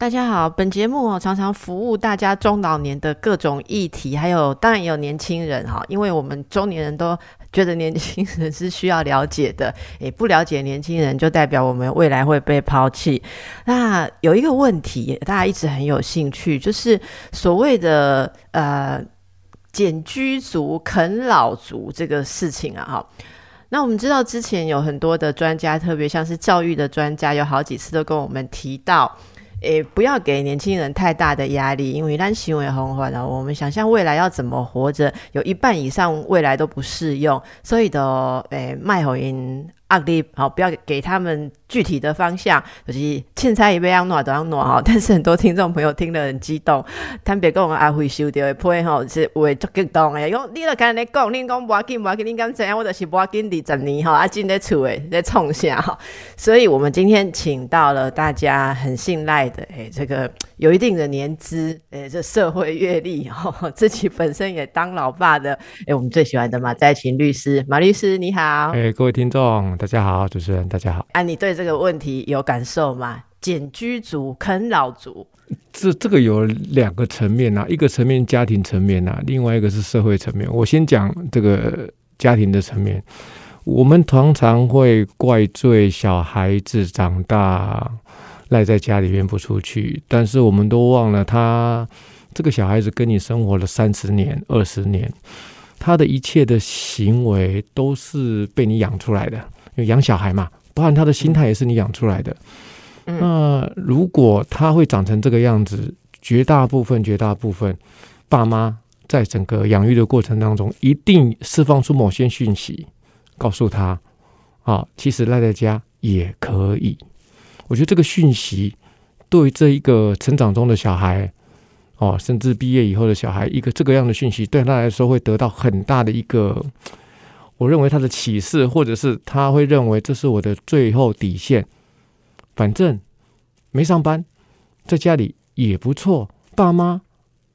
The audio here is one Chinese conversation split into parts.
大家好，本节目哦常常服务大家中老年的各种议题，还有当然也有年轻人哈，因为我们中年人都觉得年轻人是需要了解的，也，不了解年轻人就代表我们未来会被抛弃。那有一个问题，大家一直很有兴趣，就是所谓的呃。简居族、啃老族这个事情啊，哈，那我们知道之前有很多的专家，特别像是教育的专家，有好几次都跟我们提到，诶，不要给年轻人太大的压力，因为一旦行为很缓了，我们想象未来要怎么活着，有一半以上未来都不适用，所以的，诶，卖口音。阿力，好，不要给他们具体的方向，就是凊彩一杯要暖都要暖哈。但是很多听众朋友听得很激动，特别跟我们阿辉收掉的配吼是会足激动的。因为你都跟你讲，你讲无要紧无要紧，你敢怎样？我就是无要紧二十年哈，啊进在厝诶在冲下哈。所以我们今天请到了大家很信赖的，诶，这个有一定的年资，诶，这社会阅历哈，自己本身也当老爸的，诶，我们最喜欢的马在勤律师，马律师你好，诶，各位听众。大家好，主持人，大家好。啊，你对这个问题有感受吗？简居族、啃老族，这这个有两个层面啊，一个层面家庭层面啊，另外一个是社会层面。我先讲这个家庭的层面。我们常常会怪罪小孩子长大赖在家里面不出去，但是我们都忘了，他这个小孩子跟你生活了三十年、二十年，他的一切的行为都是被你养出来的。养小孩嘛，包含他的心态也是你养出来的。那如果他会长成这个样子，绝大部分、绝大部分爸妈在整个养育的过程当中，一定释放出某些讯息，告诉他：啊，其实赖在家也可以。我觉得这个讯息对这一个成长中的小孩，哦，甚至毕业以后的小孩，一个这个样的讯息，对他来说会得到很大的一个。我认为他的启示，或者是他会认为这是我的最后底线。反正没上班，在家里也不错，爸妈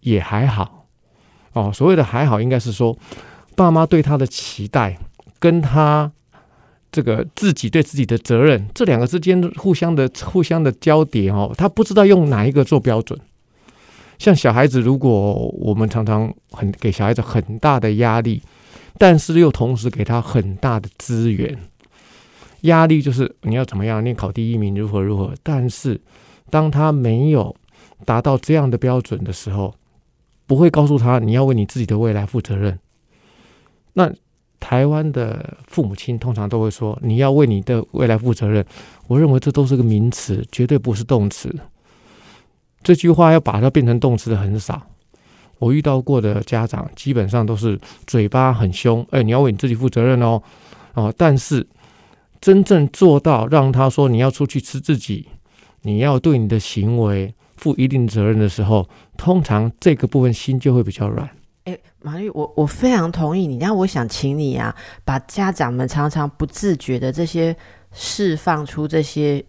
也还好。哦，所谓的还好，应该是说爸妈对他的期待，跟他这个自己对自己的责任，这两个之间互相的互相的交叠哦，他不知道用哪一个做标准。像小孩子，如果我们常常很给小孩子很大的压力。但是又同时给他很大的资源，压力就是你要怎么样你考第一名，如何如何。但是当他没有达到这样的标准的时候，不会告诉他你要为你自己的未来负责任。那台湾的父母亲通常都会说你要为你的未来负责任。我认为这都是个名词，绝对不是动词。这句话要把它变成动词的很少。我遇到过的家长基本上都是嘴巴很凶，哎，你要为你自己负责任哦，哦，但是真正做到让他说你要出去吃自己，你要对你的行为负一定责任的时候，通常这个部分心就会比较软。哎，马丽，我我非常同意你，那我想请你啊，把家长们常常不自觉的这些释放出这些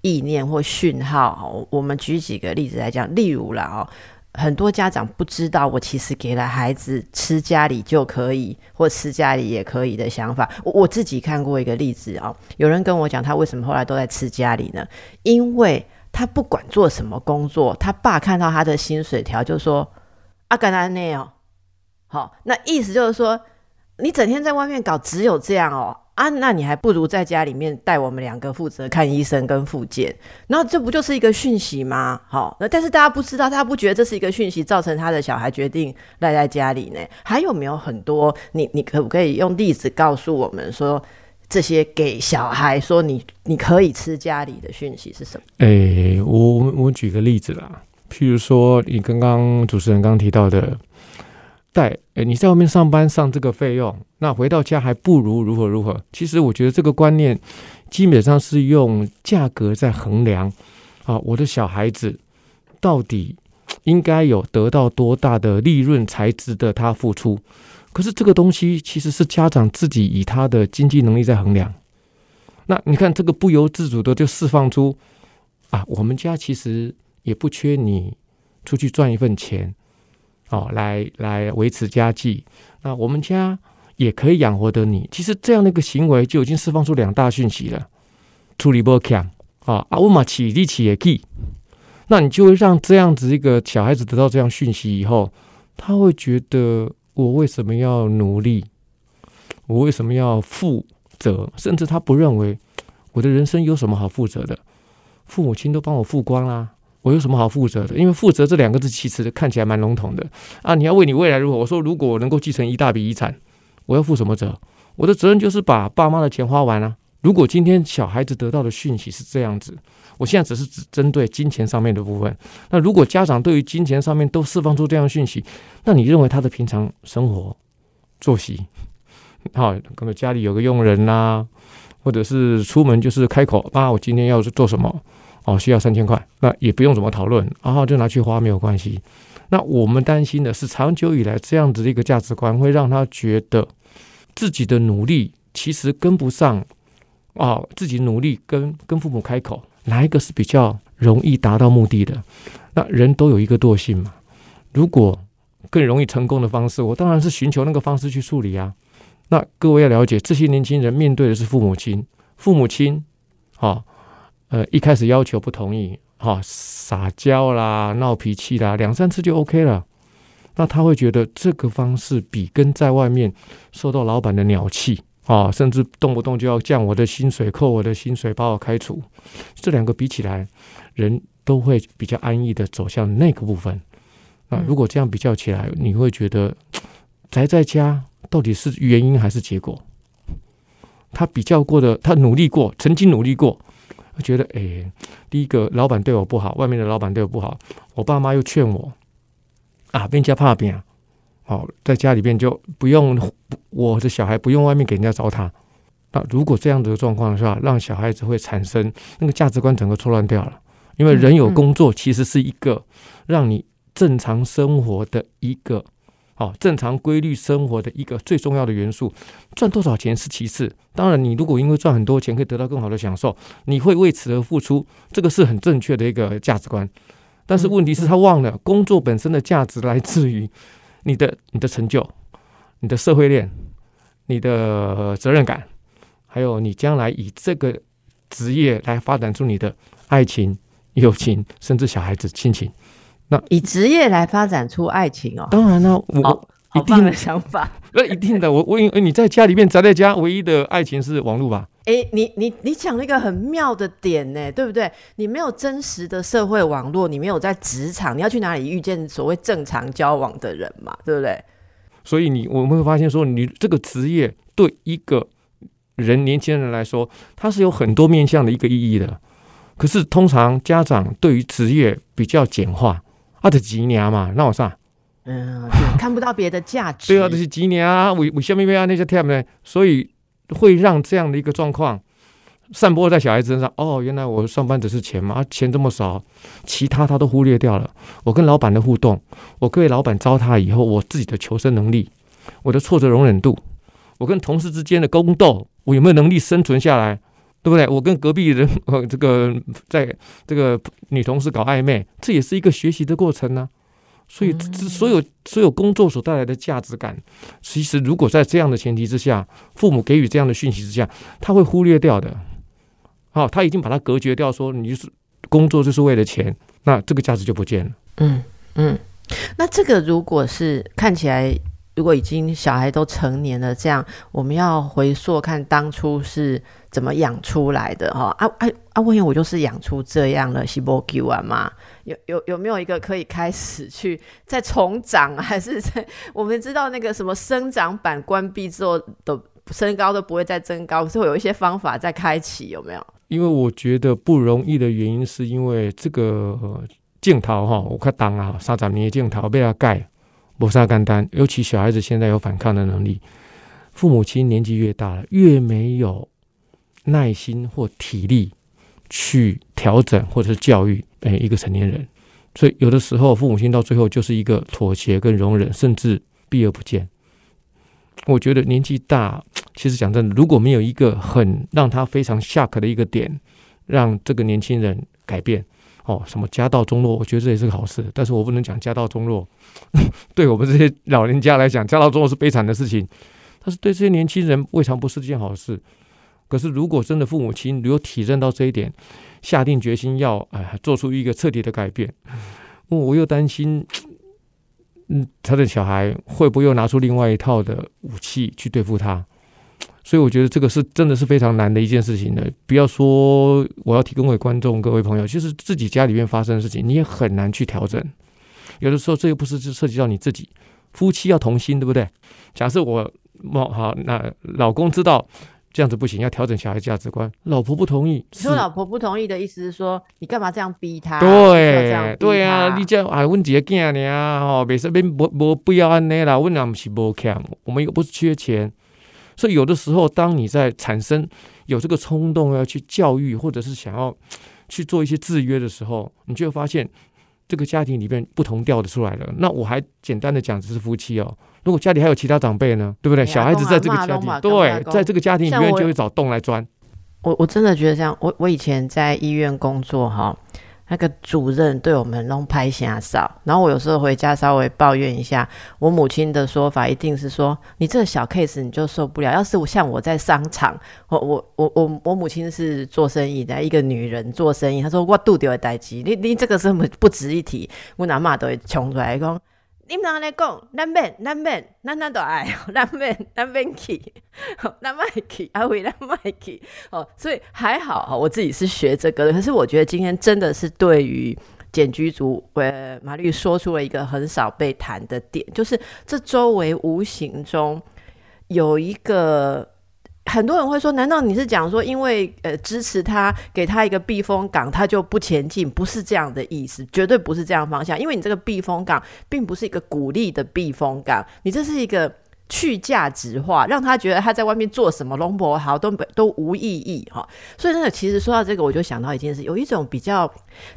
意念或讯号，我们举几个例子来讲，例如了哦。很多家长不知道，我其实给了孩子吃家里就可以，或吃家里也可以的想法。我我自己看过一个例子啊，有人跟我讲，他为什么后来都在吃家里呢？因为他不管做什么工作，他爸看到他的薪水条就说：“阿甘安内哦，好，那意思就是说，你整天在外面搞，只有这样哦。”啊，那你还不如在家里面带我们两个负责看医生跟复健，那这不就是一个讯息吗？好，那但是大家不知道，大家不觉得这是一个讯息，造成他的小孩决定赖在家里呢？还有没有很多？你你可不可以用例子告诉我们说，这些给小孩说你你可以吃家里的讯息是什么？哎，我我举个例子啦，譬如说你刚刚主持人刚提到的。带诶，你在外面上班上这个费用，那回到家还不如如何如何？其实我觉得这个观念基本上是用价格在衡量啊。我的小孩子到底应该有得到多大的利润才值得他付出？可是这个东西其实是家长自己以他的经济能力在衡量。那你看这个不由自主的就释放出啊，我们家其实也不缺你出去赚一份钱。哦，来来维持家计。那我们家也可以养活的你。其实这样的一个行为就已经释放出两大讯息了：处理不强啊，啊，我嘛起力起也气。那你就会让这样子一个小孩子得到这样讯息以后，他会觉得我为什么要努力？我为什么要负责？甚至他不认为我的人生有什么好负责的？父母亲都帮我付光啦。我有什么好负责的？因为负责这两个字其实看起来蛮笼统的啊！你要为你未来如何？我说，如果我能够继承一大笔遗产，我要负什么责？我的责任就是把爸妈的钱花完啊！如果今天小孩子得到的讯息是这样子，我现在只是只针对金钱上面的部分。那如果家长对于金钱上面都释放出这样讯息，那你认为他的平常生活作息，好，可能家里有个佣人啦，或者是出门就是开口啊，我今天要做什么？哦，需要三千块，那也不用怎么讨论，然后就拿去花没有关系。那我们担心的是，长久以来这样子的一个价值观，会让他觉得自己的努力其实跟不上啊，自己努力跟跟父母开口，哪一个是比较容易达到目的的？那人都有一个惰性嘛。如果更容易成功的方式，我当然是寻求那个方式去处理啊。那各位要了解，这些年轻人面对的是父母亲，父母亲啊。呃，一开始要求不同意，哈，撒娇啦，闹脾气啦，两三次就 OK 了。那他会觉得这个方式比跟在外面受到老板的鸟气啊，甚至动不动就要降我的薪水、扣我的薪水、把我开除，这两个比起来，人都会比较安逸的走向那个部分。那如果这样比较起来，你会觉得宅在家到底是原因还是结果？他比较过的，他努力过，曾经努力过。我觉得，哎，第一个老板对我不好，外面的老板对我不好，我爸妈又劝我，啊，变家怕变，好，在家里边就不用我的小孩不用外面给人家糟蹋。那如果这样子的状况下，让小孩子会产生那个价值观整个错乱掉了，因为人有工作其实是一个让你正常生活的一个。哦，正常规律生活的一个最重要的元素，赚多少钱是其次。当然，你如果因为赚很多钱可以得到更好的享受，你会为此而付出，这个是很正确的一个价值观。但是问题是，他忘了工作本身的价值来自于你的你的成就、你的社会链、你的责任感，还有你将来以这个职业来发展出你的爱情、友情，甚至小孩子亲情。那以职业来发展出爱情哦，当然了，我一定的想法，那一定的。我我因为你在家里面宅在家，唯一的爱情是网络吧？哎，你你你讲了一个很妙的点呢，对不对？你没有真实的社会网络，你没有在职场，你要去哪里遇见所谓正常交往的人嘛？对不对？所以你我们会发现说，你这个职业对一个人年轻人来说，它是有很多面向的一个意义的。可是通常家长对于职业比较简化。啊，是几年嘛？那我啥？嗯，看不到别的价值。对啊，就是几年啊，为为什么要那些 time 呢？所以会让这样的一个状况散播在小孩子身上。哦，原来我上班只是钱嘛，啊钱这么少，其他他都忽略掉了。我跟老板的互动，我各位老板糟蹋以后，我自己的求生能力，我的挫折容忍度，我跟同事之间的宫斗，我有没有能力生存下来？对不对？我跟隔壁人，呃，这个在这个女同事搞暧昧，这也是一个学习的过程呢。所以，所有所有工作所带来的价值感，其实如果在这样的前提之下，父母给予这样的讯息之下，他会忽略掉的。好，他已经把它隔绝掉，说你就是工作就是为了钱，那这个价值就不见了。嗯嗯，那这个如果是看起来。如果已经小孩都成年了，这样我们要回溯看当初是怎么养出来的哈啊啊啊！问下我就是养出这样的西伯吉娃嘛？有有有没有一个可以开始去再重长，还是在我们知道那个什么生长板关闭之后的身高都不会再增高，是会有一些方法在开启有没有？因为我觉得不容易的原因是因为这个镜头哈，我看当啊三十年镜头被他盖。不啥简单，尤其小孩子现在有反抗的能力，父母亲年纪越大了，越没有耐心或体力去调整或者是教育诶一个成年人，所以有的时候父母亲到最后就是一个妥协跟容忍，甚至避而不见。我觉得年纪大，其实讲真的，如果没有一个很让他非常下课的一个点，让这个年轻人改变，哦，什么家道中落，我觉得这也是个好事，但是我不能讲家道中落，对我们这些老人家来讲，家道中落是悲惨的事情，但是对这些年轻人未尝不是件好事。可是如果真的父母亲如果体认到这一点，下定决心要哎做出一个彻底的改变，我又担心，嗯，他的小孩会不会又拿出另外一套的武器去对付他？所以我觉得这个是真的是非常难的一件事情的。不要说我要提供给观众各位朋友，其实自己家里面发生的事情，你也很难去调整。有的时候这又不是就涉及到你自己，夫妻要同心，对不对？假设我冒好，那老公知道这样子不行，要调整小孩价值观，老婆不同意。说老婆不同意的意思是说，你干嘛这样逼他？对，对啊，你这哎，问几个囝呢？哦，没事，别不不不要安尼啦，问俺们是不强，我们又不是缺钱。所以有的时候，当你在产生有这个冲动要去教育，或者是想要去做一些制约的时候，你就会发现这个家庭里面不同调的出来了。那我还简单的讲，只是夫妻哦。如果家里还有其他长辈呢，对不对？小孩子在这个家庭，对，在这个家庭里面就会找洞来钻。我我真的觉得这样。我我以前在医院工作哈。那个主任对我们弄拍下少，然后我有时候回家稍微抱怨一下，我母亲的说法一定是说你这个小 case 你就受不了。要是我像我在商场，我我我我我母亲是做生意的一个女人做生意，她说我肚子会待机，你你这个是不不值一提，我拿骂都会冲出来讲。你们安尼讲，咱免，咱免，咱咱都爱，咱免，咱免去，咱卖去，阿伟咱卖去，哦，所以还好，我自己是学这个的。可是我觉得今天真的是对于简居族，呃，马律说出了一个很少被谈的点，就是这周围无形中有一个。很多人会说：“难道你是讲说，因为呃支持他，给他一个避风港，他就不前进？不是这样的意思，绝对不是这样方向。因为你这个避风港，并不是一个鼓励的避风港，你这是一个去价值化，让他觉得他在外面做什么龙博好都都无意义哈。所以，真的，其实说到这个，我就想到一件事，有一种比较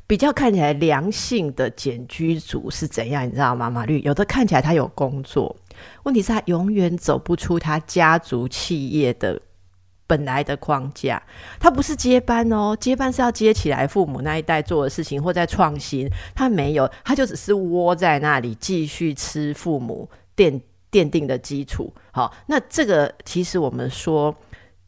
比较看起来良性的简居族是怎样，你知道吗？马律有的看起来他有工作。”问题是，他永远走不出他家族企业的本来的框架。他不是接班哦，接班是要接起来父母那一代做的事情，或在创新。他没有，他就只是窝在那里，继续吃父母奠奠定的基础。好，那这个其实我们说。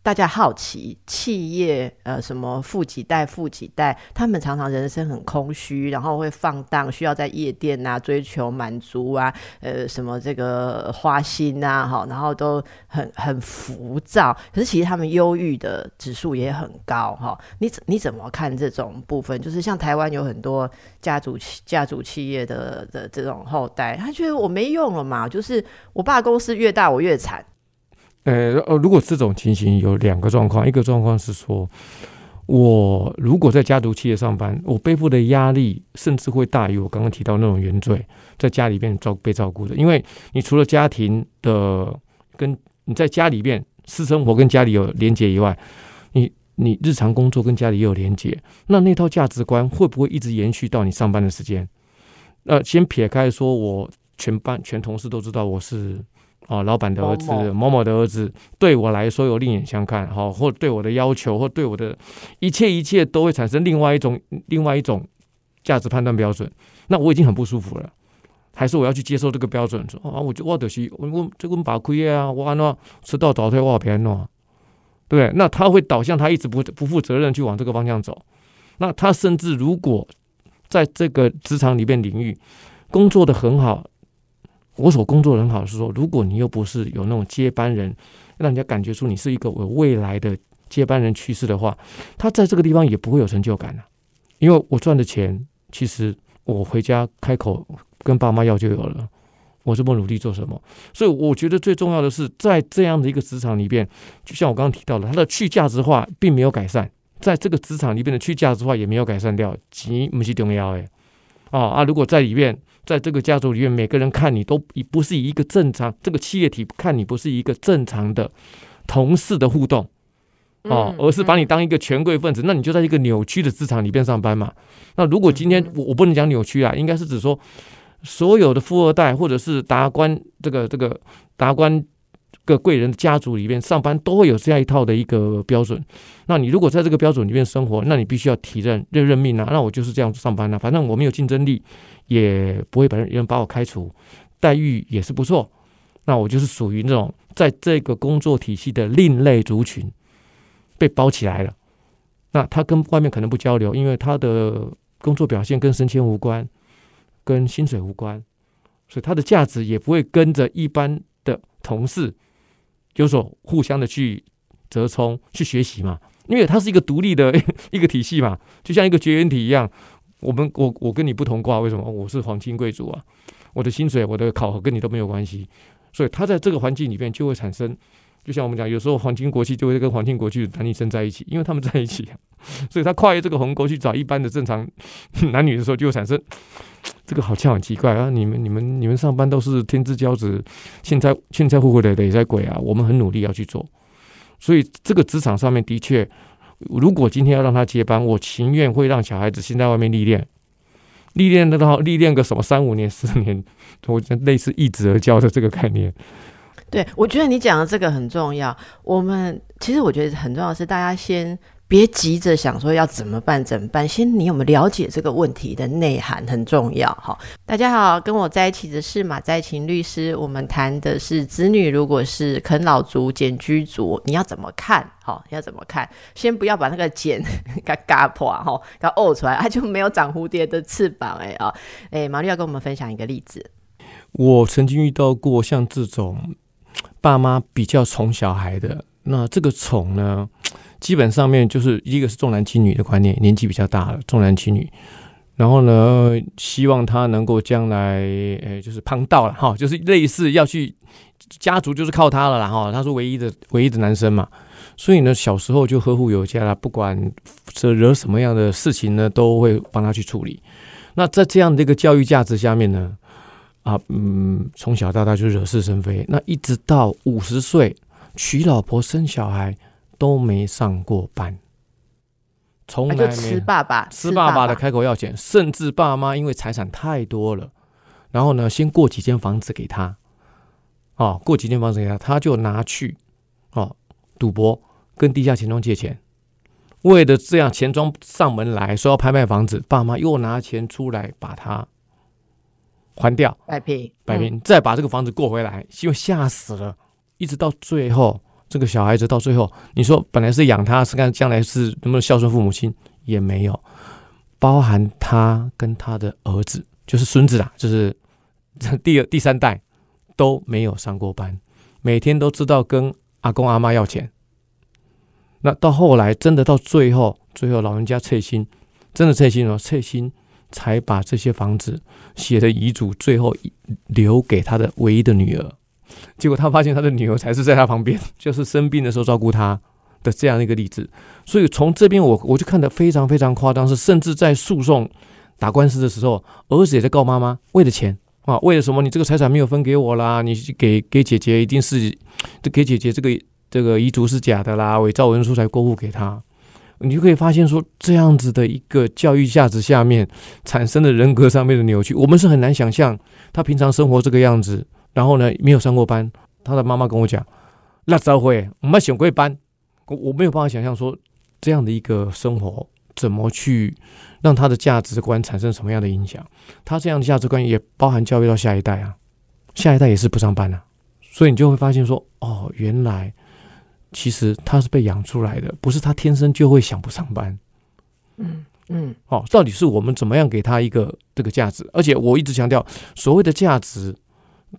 大家好奇企业呃什么富几代富几代，他们常常人生很空虚，然后会放荡，需要在夜店啊追求满足啊，呃什么这个花心啊哈，然后都很很浮躁。可是其实他们忧郁的指数也很高哈。你你怎么看这种部分？就是像台湾有很多家族家族企业的的这种后代，他觉得我没用了嘛，就是我爸公司越大我越惨。呃呃，如果这种情形有两个状况，一个状况是说，我如果在家族企业上班，我背负的压力甚至会大于我刚刚提到那种原罪，在家里边照被照顾的，因为你除了家庭的跟你在家里边私生活跟家里有连结以外，你你日常工作跟家里也有连结，那那套价值观会不会一直延续到你上班的时间？呃，先撇开说，我全班全同事都知道我是。哦，老板的儿子，某某的儿子，对我来说有另眼相看，好，或对我的要求，或对我的一切一切都会产生另外一种另外一种价值判断标准。那我已经很不舒服了，还是我要去接受这个标准？说啊，我就我就是我我这个把亏啊，我安那迟到早退我偏喏，对不对？那他会导向他一直不不负责任去往这个方向走。那他甚至如果在这个职场里面领域工作的很好。我所工作很好，是说，如果你又不是有那种接班人，让人家感觉出你是一个有未来的接班人趋势的话，他在这个地方也不会有成就感了。因为我赚的钱，其实我回家开口跟爸妈要就有了。我这么努力做什么？所以我觉得最重要的是，在这样的一个职场里边，就像我刚刚提到的，它的去价值化并没有改善，在这个职场里边的去价值化也没有改善掉，钱不是重要诶。啊啊！如果在里面。在这个家族里面，每个人看你都以不是一个正常这个企业体看你不是一个正常的同事的互动。哦，而是把你当一个权贵分子，那你就在一个扭曲的职场里边上班嘛。那如果今天我我不能讲扭曲啊，应该是指说所有的富二代或者是达官这个这个达官个贵人的家族里面上班都会有这样一套的一个标准。那你如果在这个标准里面生活，那你必须要体认认认命啊。那我就是这样上班啊，反正我没有竞争力，也不会把人把我开除，待遇也是不错。那我就是属于那种在这个工作体系的另类族群，被包起来了。那他跟外面可能不交流，因为他的工作表现跟升迁无关，跟薪水无关，所以他的价值也不会跟着一般的同事就是说互相的去折冲、去学习嘛。因为它是一个独立的 一个体系嘛，就像一个绝缘体一样。我们我我跟你不同卦，为什么？我是皇亲贵族啊，我的薪水、我的考核跟你都没有关系。所以他在这个环境里面就会产生，就像我们讲，有时候皇亲国戚就会跟皇亲国戚男女生在一起，因为他们在一起，所以他跨越这个鸿沟去找一般的正常 男女的时候，就会产生这个好像很奇怪啊！你们你们你们上班都是天之骄子，现在现在互惠的也在鬼啊！我们很努力要去做，所以这个职场上面的确，如果今天要让他接班，我情愿会让小孩子先在外面历练。历练的话，历练个什么三五年、四年，我类似一子而教的这个概念。对，我觉得你讲的这个很重要。我们其实我觉得很重要是，大家先。别急着想说要怎么办怎么办，先你有没有了解这个问题的内涵很重要哈。大家好，跟我在一起的是马在勤律师，我们谈的是子女如果是啃老族、捡居族，你要怎么看？好，要怎么看？先不要把那个茧给嘎破哈，给呕出来，它就没有长蝴蝶的翅膀哎啊哎，玛丽要跟我们分享一个例子。我曾经遇到过像这种爸妈比较宠小孩的，那这个宠呢？基本上面就是一个是重男轻女的观念，年纪比较大了，重男轻女。然后呢，希望他能够将来，诶，就是旁道了哈，就是类似要去家族就是靠他了啦哈。他是唯一的唯一的男生嘛，所以呢，小时候就呵护有加了，不管这惹什么样的事情呢，都会帮他去处理。那在这样的一个教育价值下面呢，啊，嗯，从小到大就惹是生非。那一直到五十岁娶老婆生小孩。都没上过班，从来没吃爸爸吃爸爸的开口要钱，甚至爸妈因为财产太多了，然后呢，先过几间房子给他，哦，过几间房子给他，他就拿去哦赌博，跟地下钱庄借钱，为了这样钱庄上门来说要拍卖房子，爸妈又拿钱出来把它还掉，摆平摆平，再把这个房子过回来，因为吓死了，一直到最后。这个小孩子到最后，你说本来是养他，是看将来是能不能孝顺父母亲，也没有，包含他跟他的儿子，就是孙子啦，就是第二、第三代都没有上过班，每天都知道跟阿公阿妈要钱。那到后来，真的到最后，最后老人家撤心，真的撤心了，撤心才把这些房子写的遗嘱，最后留给他的唯一的女儿。结果他发现他的女儿才是在他旁边，就是生病的时候照顾他的这样一个例子。所以从这边我我就看得非常非常夸张，是甚至在诉讼打官司的时候，儿子也在告妈妈为了钱啊，为了什么？你这个财产没有分给我啦，你给给姐姐一定是给姐姐这个这个遗嘱是假的啦，伪造文书才过户给他。你就可以发现说，这样子的一个教育价值下面产生的人格上面的扭曲，我们是很难想象他平常生活这个样子。然后呢，没有上过班，他的妈妈跟我讲，那早会我们选贵班，我我没有办法想象说这样的一个生活怎么去让他的价值观产生什么样的影响。他这样的价值观也包含教育到下一代啊，下一代也是不上班啊，所以你就会发现说，哦，原来其实他是被养出来的，不是他天生就会想不上班。嗯嗯，哦，到底是我们怎么样给他一个这个价值？而且我一直强调，所谓的价值。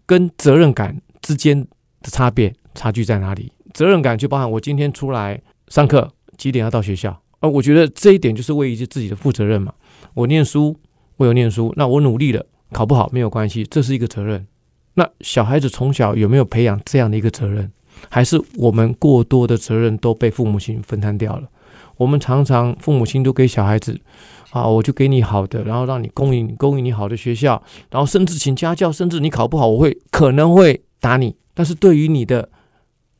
跟责任感之间的差别差距在哪里？责任感就包含我今天出来上课几点要到学校，呃，我觉得这一点就是为一些自己的负责任嘛。我念书，我有念书，那我努力了，考不好没有关系，这是一个责任。那小孩子从小有没有培养这样的一个责任？还是我们过多的责任都被父母亲分摊掉了？我们常常父母亲都给小孩子。啊，我就给你好的，然后让你供应供应你好的学校，然后甚至请家教，甚至你考不好，我会可能会打你。但是对于你的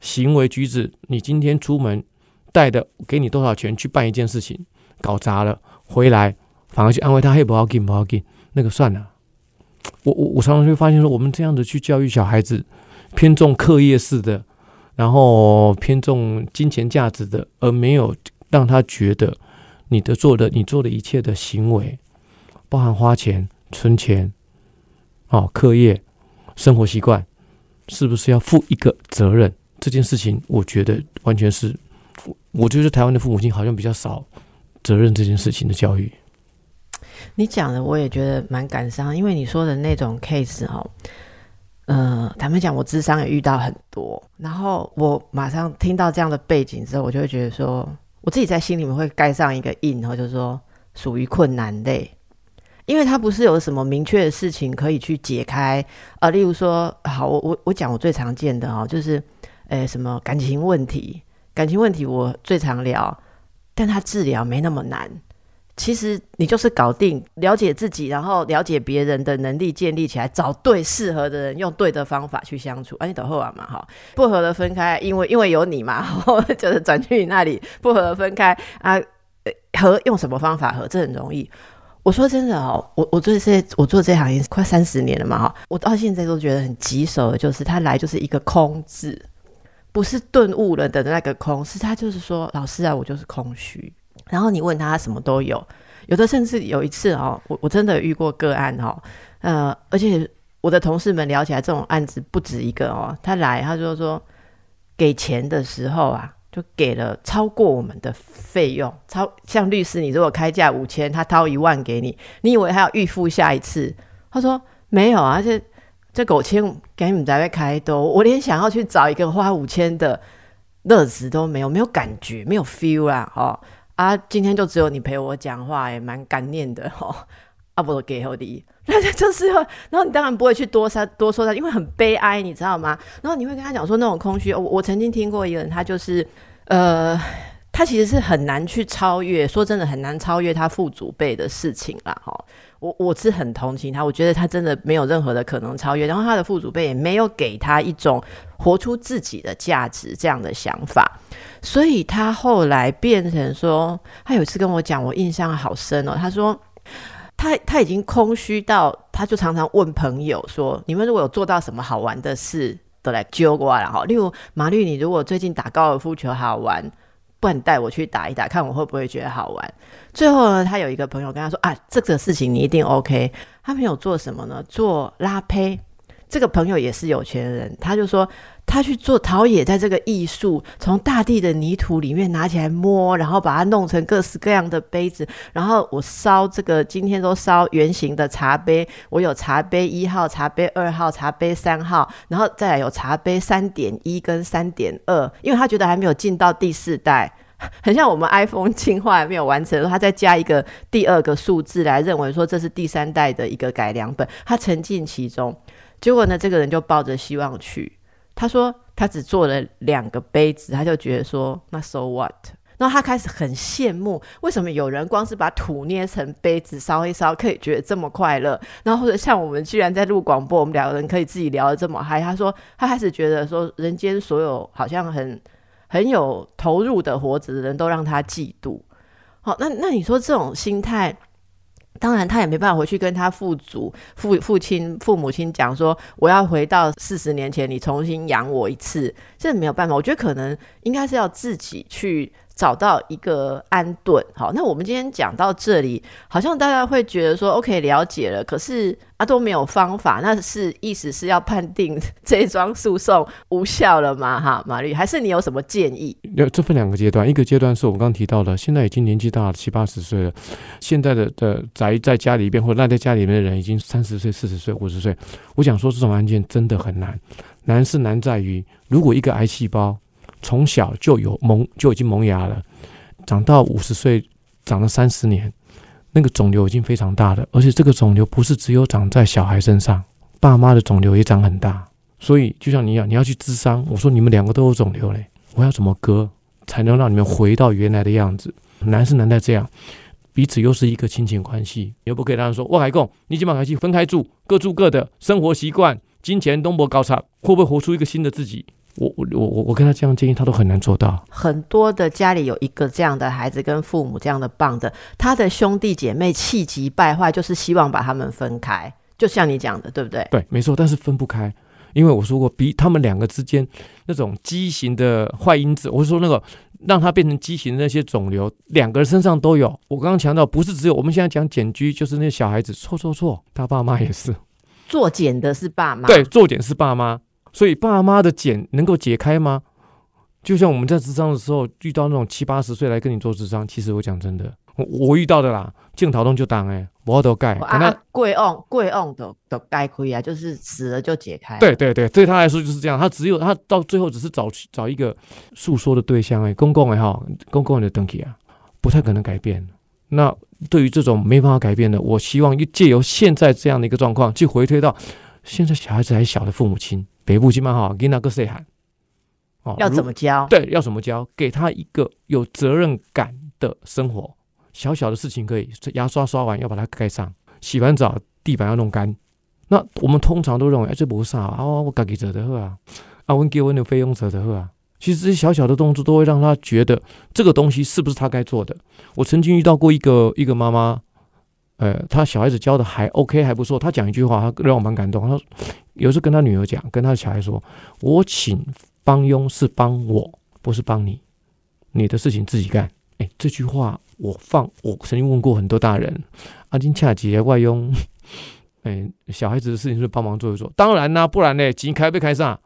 行为举止，你今天出门带的给你多少钱去办一件事情，搞砸了回来，反而去安慰他，嘿，不要紧，不要紧，那个算了。我我我常常会发现说，我们这样子去教育小孩子，偏重课业式的然后偏重金钱价值的，而没有让他觉得你的做的你做的一切的行为，包含花钱、存钱、哦课业、生活习惯，是不是要负一个责任？这件事情，我觉得完全是，我觉得台湾的父母亲好像比较少责任这件事情的教育。你讲的我也觉得蛮感伤，因为你说的那种 case 哦，嗯，坦白讲，我智商也遇到很多，然后我马上听到这样的背景之后，我就会觉得说，我自己在心里面会盖上一个印，然后就是说属于困难类，因为他不是有什么明确的事情可以去解开，呃，例如说，好，我我我讲我最常见的哦，就是。诶，什么感情问题？感情问题我最常聊，但他治疗没那么难。其实你就是搞定了解自己，然后了解别人的能力建立起来，找对适合的人，用对的方法去相处。啊，你等会啊嘛，哈，不合的分开，因为因为有你嘛，然 后就是转去你那里。不合的分开啊，合用什么方法合？这很容易。我说真的哦，我我做这我做这行业快三十年了嘛，哈，我到现在都觉得很棘手的，就是他来就是一个空字。不是顿悟了的那个空，是他就是说，老师啊，我就是空虚。然后你问他，什么都有，有的甚至有一次哦，我我真的遇过个案哦，呃，而且我的同事们聊起来，这种案子不止一个哦。他来，他就说给钱的时候啊，就给了超过我们的费用，超像律师，你如果开价五千，他掏一万给你，你以为他要预付下一次？他说没有啊，而且。这狗千给你们在外开都，我连想要去找一个花五千的乐子都没有，没有感觉，没有 feel 啦，哦啊，今天就只有你陪我讲话，也蛮感念的 哦。啊，不给后的，那就是，然后你当然不会去多说多说他，因为很悲哀，你知道吗？然后你会跟他讲说那种空虚，我我曾经听过一个人，他就是呃，他其实是很难去超越，说真的很难超越他父祖辈的事情啦，哈。我我是很同情他，我觉得他真的没有任何的可能超越，然后他的父祖辈也没有给他一种活出自己的价值这样的想法，所以他后来变成说，他有一次跟我讲，我印象好深哦，他说他他已经空虚到，他就常常问朋友说，你们如果有做到什么好玩的事，都来揪过来哈，例如马律，你如果最近打高尔夫球好玩。不然带我去打一打，看我会不会觉得好玩。最后呢，他有一个朋友跟他说：“啊，这个事情你一定 OK。”他朋友做什么呢？做拉胚。这个朋友也是有钱人，他就说。他去做陶冶，在这个艺术，从大地的泥土里面拿起来摸，然后把它弄成各式各样的杯子。然后我烧这个，今天都烧圆形的茶杯。我有茶杯一号、茶杯二号、茶杯三号，然后再来有茶杯三点一跟三点二。因为他觉得还没有进到第四代，很像我们 iPhone 进化还没有完成，他再加一个第二个数字来认为说这是第三代的一个改良本。他沉浸其中，结果呢，这个人就抱着希望去。他说他只做了两个杯子，他就觉得说那 so what？然后他开始很羡慕，为什么有人光是把土捏成杯子烧一烧，可以觉得这么快乐？然后或者像我们居然在录广播，我们两个人可以自己聊得这么嗨。他说他开始觉得说，人间所有好像很很有投入的活着的人都让他嫉妒。好，那那你说这种心态？当然，他也没办法回去跟他父祖、父父亲、父母亲讲说，我要回到四十年前，你重新养我一次，这没有办法。我觉得可能应该是要自己去。找到一个安顿，好，那我们今天讲到这里，好像大家会觉得说，OK，了解了。可是啊，都没有方法，那是意思是要判定这桩诉讼无效了吗？哈，马律，还是你有什么建议？有这分两个阶段，一个阶段是我们刚刚提到的，现在已经年纪大了，七八十岁了，现在的的宅在家里边或赖在家里面的人已经三十岁、四十岁、五十岁。我想说，这种案件真的很难，难是难在于，如果一个癌细胞。从小就有萌就已经萌芽了，长到五十岁，长了三十年，那个肿瘤已经非常大了。而且这个肿瘤不是只有长在小孩身上，爸妈的肿瘤也长很大。所以就像你讲，你要去治伤，我说你们两个都有肿瘤嘞，我要怎么割才能让你们回到原来的样子？难是难在这样，彼此又是一个亲情关系，又不可以让人说我海共，你今晚还去分开住，各住各的，生活习惯、金钱东博高差，会不会活出一个新的自己？我我我我我跟他这样建议，他都很难做到。很多的家里有一个这样的孩子，跟父母这样的棒的，他的兄弟姐妹气急败坏，就是希望把他们分开。就像你讲的，对不对？对，没错。但是分不开，因为我说过，比他们两个之间那种畸形的坏因子，我是说那个让他变成畸形的那些肿瘤，两个人身上都有。我刚刚强调，不是只有我们现在讲减居，就是那小孩子，错错错，他爸妈也是做检的是爸妈，对，做检是爸妈，所以爸妈的茧能够解开吗？就像我们在智商的时候遇到那种七八十岁来跟你做智商，其实我讲真的，我我遇到的啦，镜头中就当哎，我都盖，跟他贵翁贵翁都都盖亏啊，就是死了就解开。对对对，对他来说就是这样，他只有他到最后只是找找一个诉说的对象哎，公共也好，公共的登记啊，不太可能改变。那对于这种没办法改变的，我希望借由现在这样的一个状况，去回推到现在小孩子还小的父母亲，北部亲蛮好，给那个谁喊哦。要怎么教？对，要怎么教？给他一个有责任感的生活。小小的事情可以，牙刷刷完要把它盖上，洗完澡地板要弄干。那我们通常都认为，哎，这不啥啊，我自己做的好啊，啊，我给我的费用做的好啊。其实这些小小的动作都会让他觉得这个东西是不是他该做的。我曾经遇到过一个一个妈妈，呃，他小孩子教的还 OK 还不错。他讲一句话，他让我蛮感动。他说，有时候跟他女儿讲，跟他的小孩说，我请。帮佣是帮我，不是帮你。你的事情自己干。哎，这句话我放，我曾经问过很多大人。阿金恰杰外佣，哎，小孩子的事情是帮忙做一做。当然啦，不然呢，钱开不开上？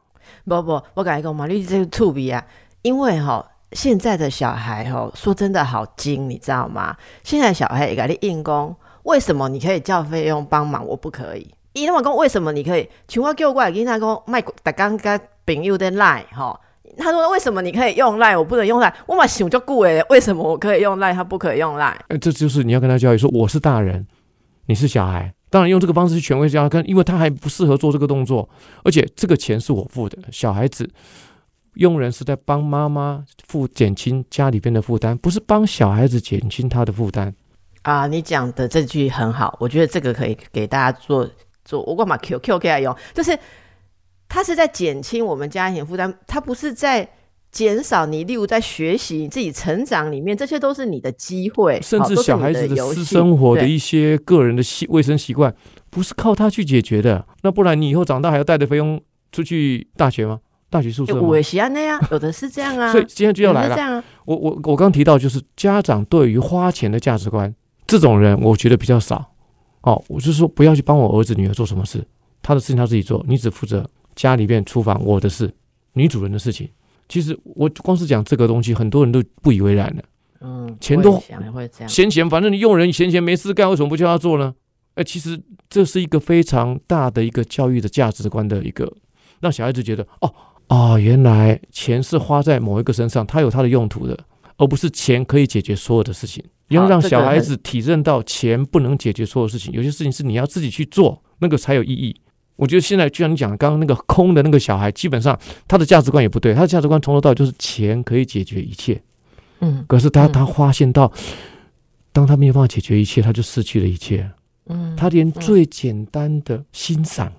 不不，我跟你讲嘛，你这个兔鼻啊，因为哈，现在的小孩哈，说真的好精，你知道吗？现在小孩也给你硬工，为什么你可以叫费用帮忙，我不可以？伊那么讲，为什么你可以？请我叫过来跟他讲卖，大刚刚。朋友的赖哈，他说为什么你可以用赖，我不能用赖？我嘛想就顾诶，为什么我可以用赖，他不可以用赖？这就是你要跟他教育说，我是大人，你是小孩，当然用这个方式去权威教跟，因为他还不适合做这个动作，而且这个钱是我付的，小孩子佣人是在帮妈妈付减轻家里边的负担，不是帮小孩子减轻他的负担啊。你讲的这句很好，我觉得这个可以给大家做做，我干嘛 Q Q 给他用，就是。他是在减轻我们家庭负担，他不是在减少你。例如在学习、你自己成长里面，这些都是你的机会，甚至小孩子的私生活的一些个人的习卫生习惯，不是靠他去解决的。那不然你以后长大还要带着费用出去大学吗？大学宿舍？我也是啊，那样有的是这样啊。所以今天就要来了。啊我我我刚提到就是家长对于花钱的价值观，这种人我觉得比较少。哦，我是说不要去帮我儿子女儿做什么事，他的事情他自己做，你只负责。家里边厨房我的事，女主人的事情。其实我光是讲这个东西，很多人都不以为然的。嗯，钱多闲钱，反正你用人闲钱没事干，为什么不叫他做呢？哎，其实这是一个非常大的一个教育的价值观的一个，让小孩子觉得哦哦，原来钱是花在某一个身上，它有它的用途的，而不是钱可以解决所有的事情。要让小孩子体认到钱不能解决所有事情，有些事情是你要自己去做，那个才有意义。我觉得现在就像你讲的，刚刚那个空的那个小孩，基本上他的价值观也不对，他的价值观从头到尾就是钱可以解决一切。嗯，可是他他发现到，当他没有办法解决一切，他就失去了一切。嗯，他连最简单的欣赏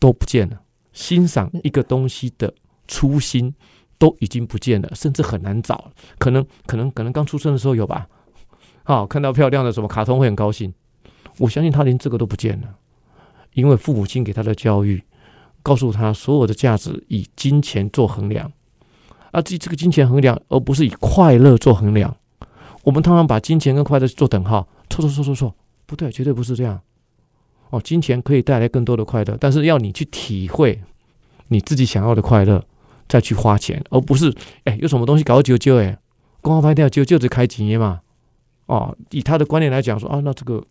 都不见了，欣赏一个东西的初心都已经不见了，甚至很难找。可能可能可能刚出生的时候有吧，好看到漂亮的什么卡通会很高兴。我相信他连这个都不见了。因为父母亲给他的教育，告诉他所有的价值以金钱做衡量，而这这个金钱衡量，而不是以快乐做衡量。我们通常把金钱跟快乐做等号，错错错错错，不对，绝对不是这样。哦，金钱可以带来更多的快乐，但是要你去体会你自己想要的快乐，再去花钱，而不是哎有什么东西搞九九哎，光拍掉九九只开几年嘛。哦，以他的观念来讲说啊，那这个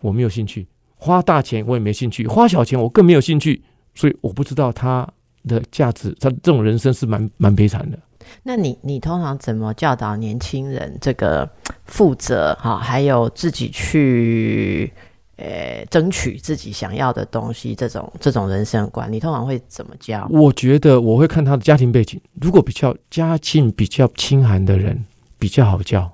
我没有兴趣。花大钱我也没兴趣，花小钱我更没有兴趣，所以我不知道他的价值。他这种人生是蛮蛮悲惨的。那你你通常怎么教导年轻人这个负责哈，还有自己去呃争取自己想要的东西这种这种人生观，你通常会怎么教？我觉得我会看他的家庭背景，如果比较家境比较清寒的人比较好教，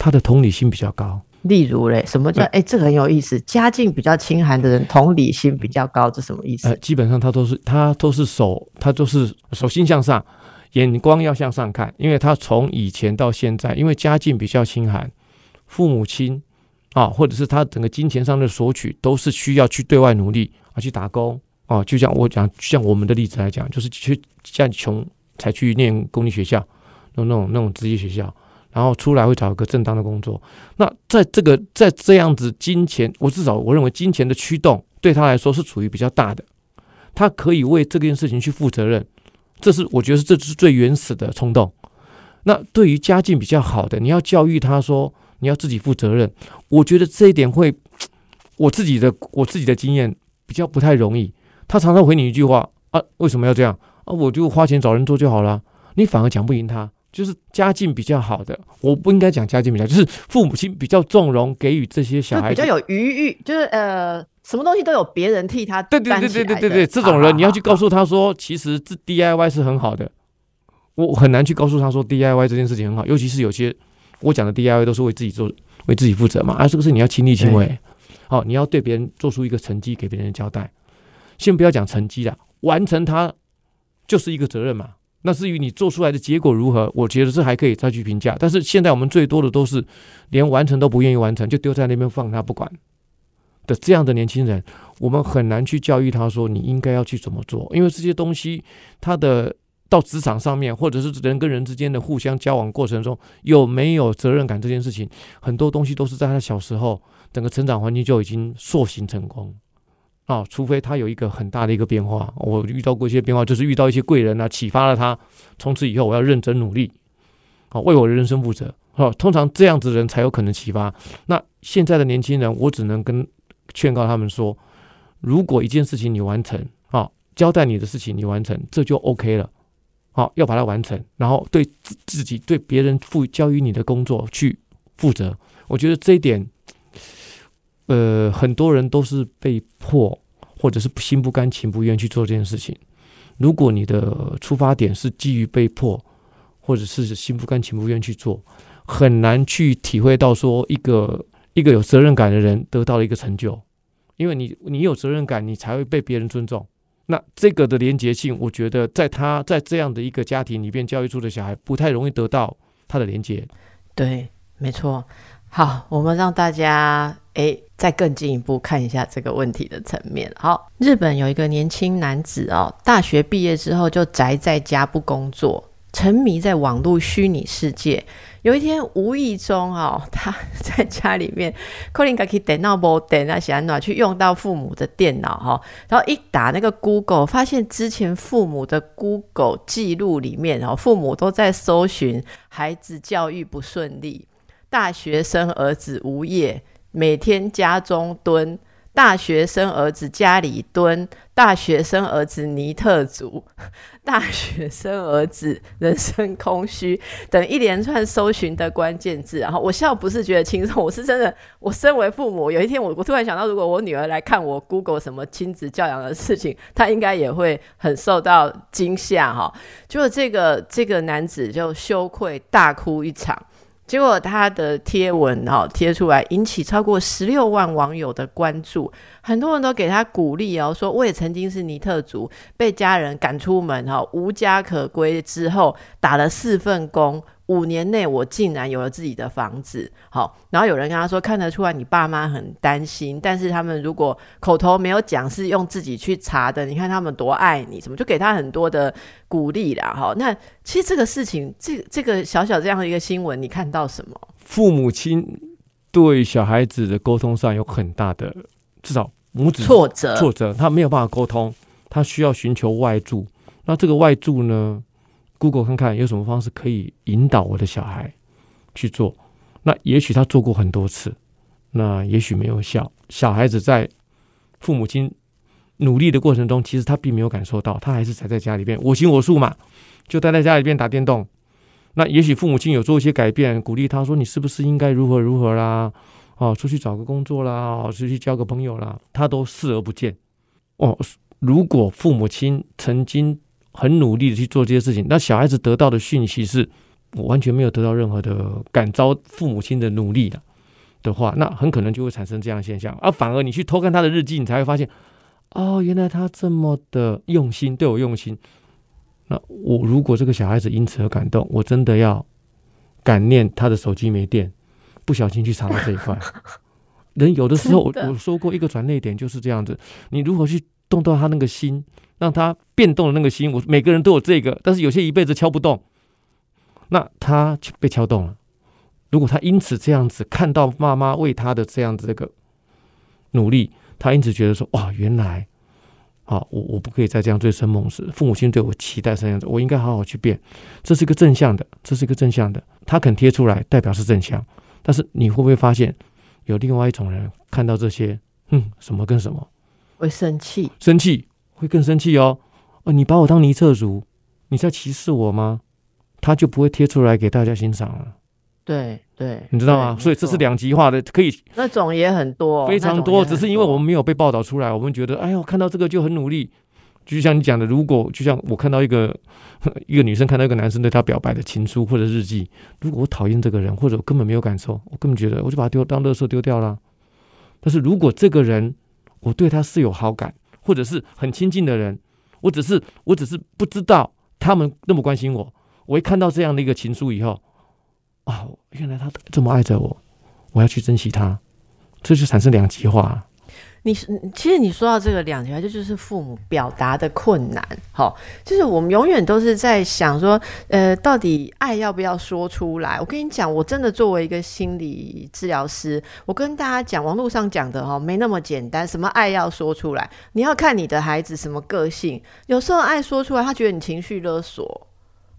他的同理心比较高。例如嘞，什么叫哎？这个很有意思。家境比较清寒的人，同理心比较高，这什么意思？呃，基本上他都是他都是手，他都是手心向上，眼光要向上看。因为他从以前到现在，因为家境比较清寒，父母亲啊，或者是他整个金钱上的索取，都是需要去对外努力啊，去打工啊，就像我讲，像我们的例子来讲，就是去像穷才去念公立学校，那那种那种职业学校，然后出来会找一个正当的工作。那在这个在这样子金钱，我至少我认为金钱的驱动对他来说是处于比较大的，他可以为这件事情去负责任。这是我觉得这是最原始的冲动。那对于家境比较好的，你要教育他说你要自己负责任。我觉得这一点会，我自己的我自己的经验比较不太容易。他常常回你一句话啊，为什么要这样啊？我就花钱找人做就好了。你反而讲不赢他。就是家境比较好的，我不应该讲家境比较，就是父母亲比较纵容给予这些小孩，比较有余裕，就是呃，什么东西都有别人替他。对对对对对对对，这种人你要去告诉他说，其实这 DIY 是很好的。我很难去告诉他说 DIY 这件事情很好，尤其是有些我讲的 DIY 都是为自己做、为自己负责嘛。啊，这个是你要亲力亲为，好，你要对别人做出一个成绩，给别人交代。先不要讲成绩了，完成它就是一个责任嘛。那至于你做出来的结果如何，我觉得这还可以再去评价。但是现在我们最多的都是连完成都不愿意完成，就丢在那边放他不管的这样的年轻人，我们很难去教育他说你应该要去怎么做，因为这些东西他的。到职场上面，或者是人跟人之间的互相交往过程中，有没有责任感这件事情，很多东西都是在他小时候整个成长环境就已经塑形成功啊。除非他有一个很大的一个变化，我遇到过一些变化，就是遇到一些贵人啊，启发了他，从此以后我要认真努力，啊，为我的人生负责。啊，通常这样子的人才有可能启发。那现在的年轻人，我只能跟劝告他们说，如果一件事情你完成啊，交代你的事情你完成，这就 OK 了。好，要把它完成，然后对自自己、对别人赋交予你的工作去负责。我觉得这一点，呃，很多人都是被迫，或者是心不甘情不愿去做这件事情。如果你的出发点是基于被迫，或者是心不甘情不愿去做，很难去体会到说一个一个有责任感的人得到了一个成就，因为你你有责任感，你才会被别人尊重。那这个的连结性，我觉得在他在这样的一个家庭里边教育出的小孩，不太容易得到他的连接。对，没错。好，我们让大家诶再更进一步看一下这个问题的层面。好，日本有一个年轻男子哦，大学毕业之后就宅在家不工作。沉迷在网络虚拟世界，有一天无意中哦，他在家里面，可能可以电脑不电那些哪去用到父母的电脑哈，然后一打那个 Google，发现之前父母的 Google 记录里面哦，父母都在搜寻孩子教育不顺利，大学生儿子无业，每天家中蹲。大学生儿子家里蹲，大学生儿子尼特族，大学生儿子人生空虚等一连串搜寻的关键字。然后我笑不是觉得轻松，我是真的。我身为父母，有一天我我突然想到，如果我女儿来看我 Google 什么亲子教养的事情，她应该也会很受到惊吓哈。结果这个这个男子就羞愧大哭一场。结果他的贴文哈贴出来，引起超过十六万网友的关注，很多人都给他鼓励哦，说我也曾经是尼特族，被家人赶出门哈，无家可归之后，打了四份工。五年内，我竟然有了自己的房子。好，然后有人跟他说，看得出来你爸妈很担心，但是他们如果口头没有讲，是用自己去查的。你看他们多爱你，什么就给他很多的鼓励啦。好，那其实这个事情，这这个小小这样的一个新闻，你看到什么？父母亲对小孩子的沟通上有很大的，至少母子挫折，挫折，他没有办法沟通，他需要寻求外助。那这个外助呢？Google 看看有什么方式可以引导我的小孩去做。那也许他做过很多次，那也许没有效。小孩子在父母亲努力的过程中，其实他并没有感受到，他还是宅在家里边我行我素嘛，就待在家里边打电动。那也许父母亲有做一些改变，鼓励他说：“你是不是应该如何如何啦？哦，出去找个工作啦，出去交个朋友啦。”他都视而不见。哦，如果父母亲曾经。很努力的去做这些事情，那小孩子得到的讯息是我完全没有得到任何的感召父母亲的努力的的话，那很可能就会产生这样的现象，而反而你去偷看他的日记，你才会发现，哦，原来他这么的用心，对我用心。那我如果这个小孩子因此而感动，我真的要感念他的手机没电，不小心去查到这一块。人有的时候，我说过一个转捩点就是这样子，你如何去动到他那个心，让他变动的那个心。我每个人都有这个，但是有些一辈子敲不动，那他被敲动了。如果他因此这样子看到妈妈为他的这样子这个努力，他因此觉得说哇，原来。好，我我不可以再这样醉生梦死。父母亲对我期待是这样子，我应该好好去变。这是一个正向的，这是一个正向的。他肯贴出来，代表是正向。但是你会不会发现，有另外一种人看到这些，哼，什么跟什么，会生气，生气会更生气哦。哦，你把我当泥厕族，你在歧视我吗？他就不会贴出来给大家欣赏了。对对，你知道吗？所以这是两极化的，可以那种也很多，非常多。只是因为我们没有被报道出来，我们觉得，哎呦，看到这个就很努力。就像你讲的，如果就像我看到一个 一个女生看到一个男生对她表白的情书或者日记，如果我讨厌这个人，或者我根本没有感受，我根本觉得我就把他丢当垃圾丢掉了。但是如果这个人我对他是有好感，或者是很亲近的人，我只是我只是不知道他们那么关心我，我一看到这样的一个情书以后。啊，原来他这么爱着我，我要去珍惜他，这就产生两极化。你其实你说到这个两极化，这就是父母表达的困难。好，就是我们永远都是在想说，呃，到底爱要不要说出来？我跟你讲，我真的作为一个心理治疗师，我跟大家讲，网络上讲的哈，没那么简单。什么爱要说出来？你要看你的孩子什么个性。有时候爱说出来，他觉得你情绪勒索。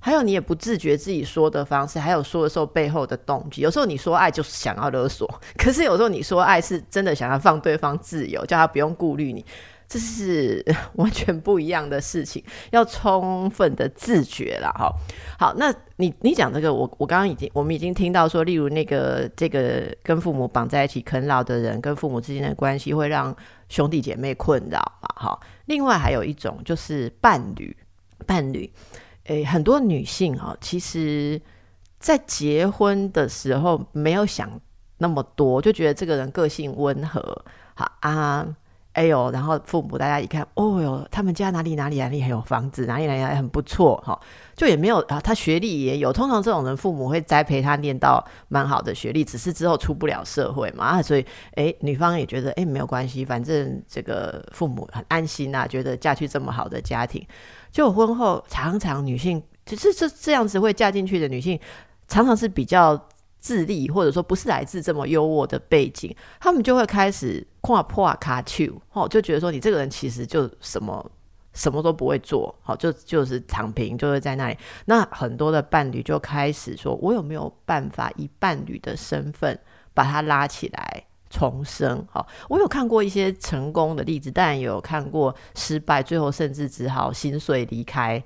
还有，你也不自觉自己说的方式，还有说的时候背后的动机。有时候你说爱就是想要勒索，可是有时候你说爱是真的想要放对方自由，叫他不用顾虑你，这是完全不一样的事情，要充分的自觉了哈。好，那你你讲这个，我我刚刚已经我们已经听到说，例如那个这个跟父母绑在一起啃老的人，跟父母之间的关系会让兄弟姐妹困扰嘛？哈，另外还有一种就是伴侣，伴侣。诶，很多女性哈，其实，在结婚的时候没有想那么多，就觉得这个人个性温和，好啊，哎呦，然后父母大家一看，哦哟，他们家哪里哪里哪里很有房子，哪里哪里很不错，哈，就也没有啊，他学历也有，通常这种人父母会栽培他念到蛮好的学历，只是之后出不了社会嘛，啊，所以哎，女方也觉得哎没有关系，反正这个父母很安心啊，觉得嫁去这么好的家庭。就婚后，常常女性就是这这样子会嫁进去的女性，常常是比较自立，或者说不是来自这么优渥的背景，他们就会开始跨破卡丘，哦，就觉得说你这个人其实就什么什么都不会做，好，就就是躺平，就会在那里。那很多的伴侣就开始说，我有没有办法以伴侣的身份把他拉起来？重生，好，我有看过一些成功的例子，但也有看过失败，最后甚至只好心碎离开。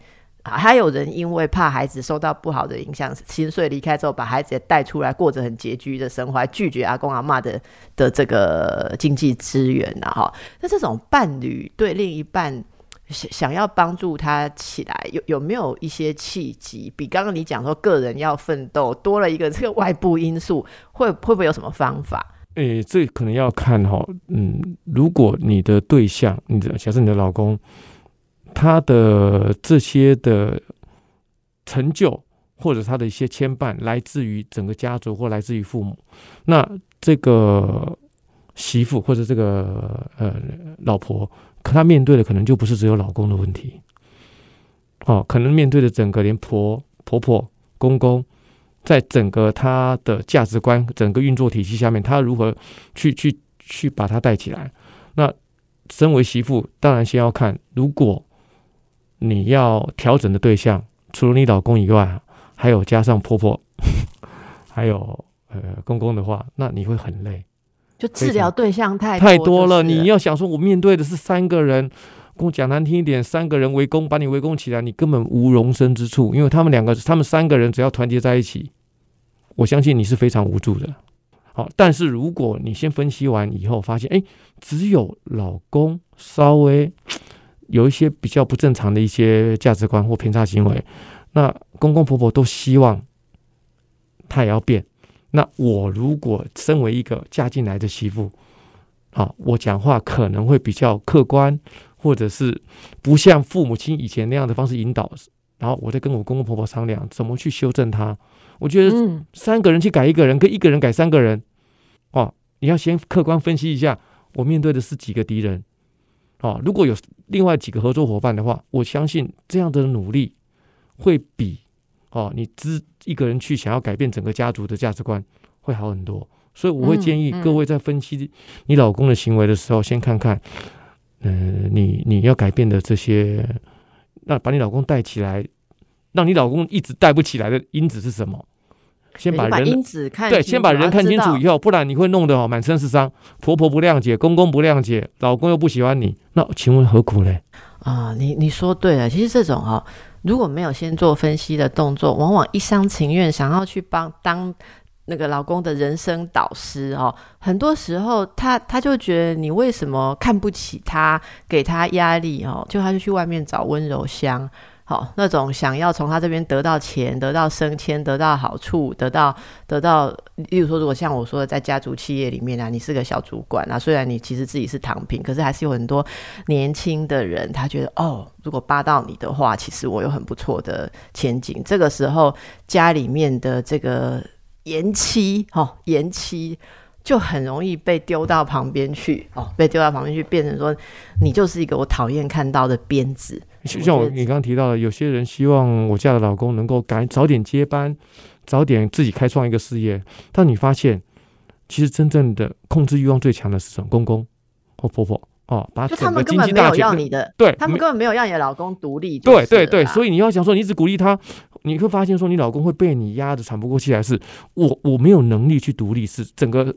还有人因为怕孩子受到不好的影响，心碎离开之后，把孩子也带出来，过着很拮据的生活，拒绝阿公阿妈的的这个经济资源呐，哈。那这种伴侣对另一半想想要帮助他起来，有有没有一些契机？比刚刚你讲说个人要奋斗，多了一个这个外部因素，会会不会有什么方法？诶，这可能要看哈，嗯，如果你的对象，你的假设你的老公，他的这些的成就或者他的一些牵绊，来自于整个家族或来自于父母，那这个媳妇或者这个呃老婆，可他面对的可能就不是只有老公的问题，哦，可能面对的整个连婆婆婆公公。在整个他的价值观、整个运作体系下面，他如何去去去把他带起来？那身为媳妇，当然先要看，如果你要调整的对象，除了你老公以外，还有加上婆婆，还有呃公公的话，那你会很累。就治疗对象太太多了，你要想说，我面对的是三个人。跟我讲难听一点，三个人围攻，把你围攻起来，你根本无容身之处。因为他们两个，他们三个人只要团结在一起，我相信你是非常无助的。好，但是如果你先分析完以后，发现哎，只有老公稍微 有一些比较不正常的一些价值观或偏差行为，那公公婆婆都希望他也要变。那我如果身为一个嫁进来的媳妇，好，我讲话可能会比较客观。或者是不像父母亲以前那样的方式引导，然后我再跟我公公婆婆商量怎么去修正他。我觉得三个人去改一个人，跟一个人改三个人，哦，你要先客观分析一下，我面对的是几个敌人。哦，如果有另外几个合作伙伴的话，我相信这样的努力会比哦你只一个人去想要改变整个家族的价值观会好很多。所以我会建议各位在分析你老公的行为的时候，先看看，嗯，你你要改变的这些，那把你老公带起来，让你老公一直带不起来的因子是什么？先把人因子看对，先把人看清楚以后，不然你会弄得哦满身是伤，婆婆不谅解，公公不谅解，老公又不喜欢你，那请问何苦呢？啊，你你说对了，其实这种哈，如果没有先做分析的动作，往往一厢情愿想要去帮当那个老公的人生导师哦，很多时候他他就觉得你为什么看不起他，给他压力哦，就他就去外面找温柔乡。好，那种想要从他这边得到钱、得到升迁、得到好处、得到得到，例如说，如果像我说的，在家族企业里面啊，你是个小主管啊，虽然你其实自己是躺平，可是还是有很多年轻的人，他觉得哦，如果扒到你的话，其实我有很不错的前景。这个时候，家里面的这个延期，哦，延期。就很容易被丢到旁边去哦，被丢到旁边去，变成说你就是一个我讨厌看到的鞭子。就像我你刚刚提到的，有些人希望我嫁的老公能够赶早点接班，早点自己开创一个事业。但你发现，其实真正的控制欲望最强的是什么？公公或婆婆哦，把整个经济大权要你的，对他们根本没有让你的老公独立。对对对，所以你要想说，你一直鼓励他。你会发现，说你老公会被你压得喘不过气来，是我我没有能力去独立，是整个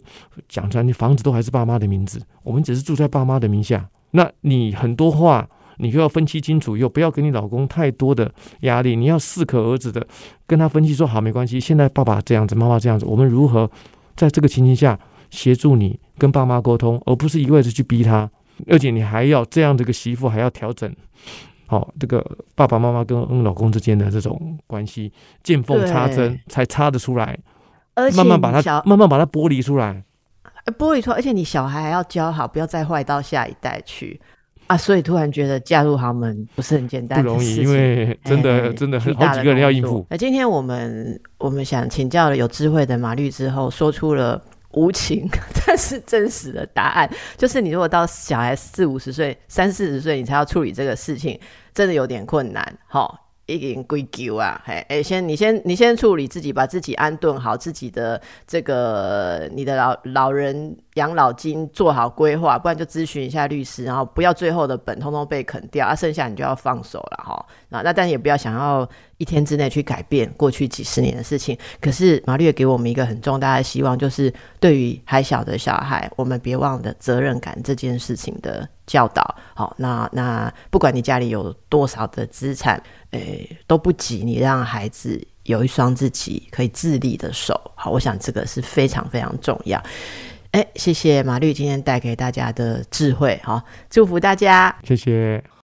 讲出来，你房子都还是爸妈的名字，我们只是住在爸妈的名下。那你很多话，你就要分析清楚，又不要给你老公太多的压力，你要适可而止的跟他分析说，好，没关系，现在爸爸这样子，妈妈这样子，我们如何在这个情形下协助你跟爸妈沟通，而不是一味的去逼他，而且你还要这样的一个媳妇还要调整。好，这个爸爸妈妈跟老公之间的这种关系，见缝插针才插得出来，而且慢慢把它慢慢把它剥离出来，剥离出来，而且你小孩还要教好，不要再坏到下一代去啊！所以突然觉得嫁入豪门不是很简单，不容易，因为真的真的好几个人要应付。那今天我们我们想请教了有智慧的马律之后，说出了。无情，但是真实的答案就是：你如果到小孩四五十岁、三四十岁，你才要处理这个事情，真的有点困难。好。已经归咎啊，嘿，哎，先你先你先处理自己，把自己安顿好，自己的这个你的老老人养老金做好规划，不然就咨询一下律师，然后不要最后的本通通被啃掉，啊，剩下你就要放手了哈。那那但也不要想要一天之内去改变过去几十年的事情。可是马律给我们一个很重大的希望，就是对于还小的小孩，我们别忘了责任感这件事情的。教导好，那那不管你家里有多少的资产，诶都不及你让孩子有一双自己可以自立的手。好，我想这个是非常非常重要。诶，谢谢马律今天带给大家的智慧，好，祝福大家，谢谢。